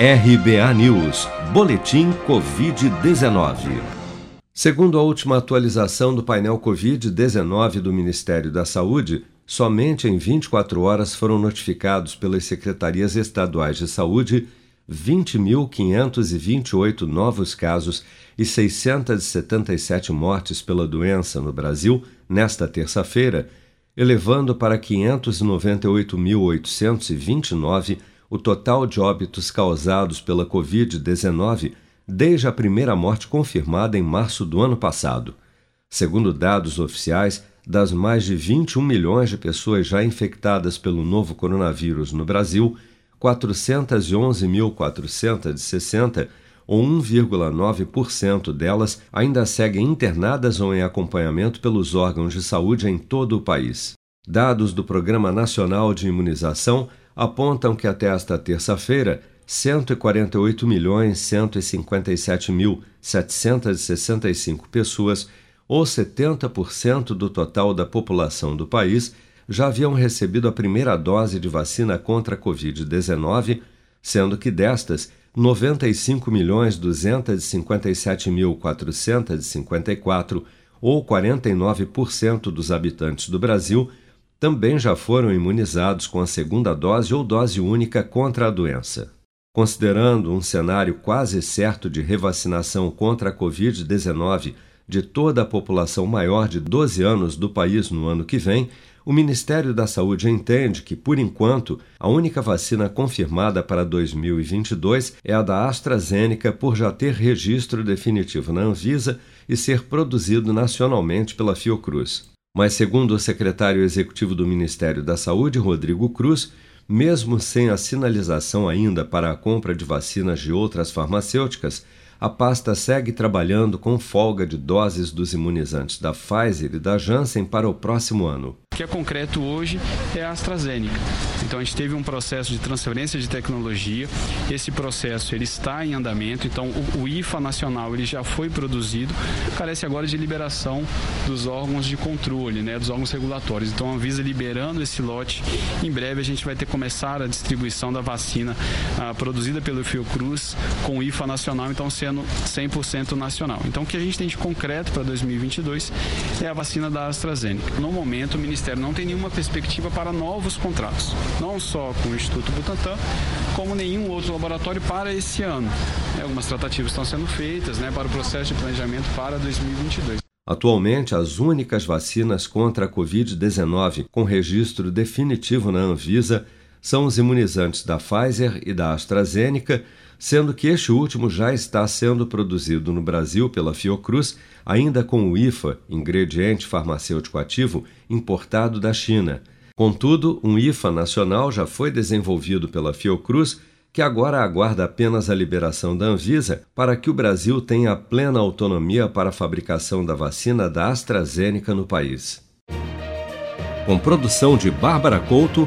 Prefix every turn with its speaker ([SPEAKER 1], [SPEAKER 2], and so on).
[SPEAKER 1] RBA News, Boletim Covid-19. Segundo a última atualização do painel Covid-19 do Ministério da Saúde, somente em 24 horas foram notificados pelas secretarias estaduais de saúde 20.528 novos casos e 677 mortes pela doença no Brasil nesta terça-feira, elevando para 598.829 o total de óbitos causados pela Covid-19 desde a primeira morte confirmada em março do ano passado. Segundo dados oficiais, das mais de 21 milhões de pessoas já infectadas pelo novo coronavírus no Brasil, 411.460, ou 1,9% delas, ainda seguem internadas ou em acompanhamento pelos órgãos de saúde em todo o país. Dados do Programa Nacional de Imunização apontam que até esta terça-feira, 148.157.765 pessoas, ou 70% do total da população do país, já haviam recebido a primeira dose de vacina contra a Covid-19, sendo que destas, 95.257.454, ou 49% dos habitantes do Brasil, também já foram imunizados com a segunda dose ou dose única contra a doença. Considerando um cenário quase certo de revacinação contra a Covid-19 de toda a população maior de 12 anos do país no ano que vem, o Ministério da Saúde entende que, por enquanto, a única vacina confirmada para 2022 é a da AstraZeneca, por já ter registro definitivo na Anvisa e ser produzido nacionalmente pela Fiocruz. Mas, segundo o secretário executivo do Ministério da Saúde, Rodrigo Cruz, mesmo sem a sinalização ainda para a compra de vacinas de outras farmacêuticas, a pasta segue trabalhando com folga de doses dos imunizantes da Pfizer e da Janssen para o próximo ano
[SPEAKER 2] que é concreto hoje é a AstraZeneca. Então a gente teve um processo de transferência de tecnologia. Esse processo ele está em andamento. Então o, o IFA nacional ele já foi produzido. Carece agora de liberação dos órgãos de controle, né, dos órgãos regulatórios. Então a Anvisa liberando esse lote. Em breve a gente vai ter começar a distribuição da vacina ah, produzida pelo Fiocruz com o IFA nacional, então sendo 100% nacional. Então o que a gente tem de concreto para 2022 é a vacina da AstraZeneca. No momento o Ministério Ministério não tem nenhuma perspectiva para novos contratos, não só com o Instituto Butantan, como nenhum outro laboratório para esse ano. É, algumas tratativas estão sendo feitas né, para o processo de planejamento para 2022.
[SPEAKER 1] Atualmente, as únicas vacinas contra a Covid-19 com registro definitivo na Anvisa são os imunizantes da Pfizer e da AstraZeneca, sendo que este último já está sendo produzido no Brasil pela Fiocruz, ainda com o IFA, ingrediente farmacêutico ativo, importado da China. Contudo, um IFA nacional já foi desenvolvido pela Fiocruz, que agora aguarda apenas a liberação da Anvisa para que o Brasil tenha plena autonomia para a fabricação da vacina da AstraZeneca no país. Com produção de Bárbara Couto,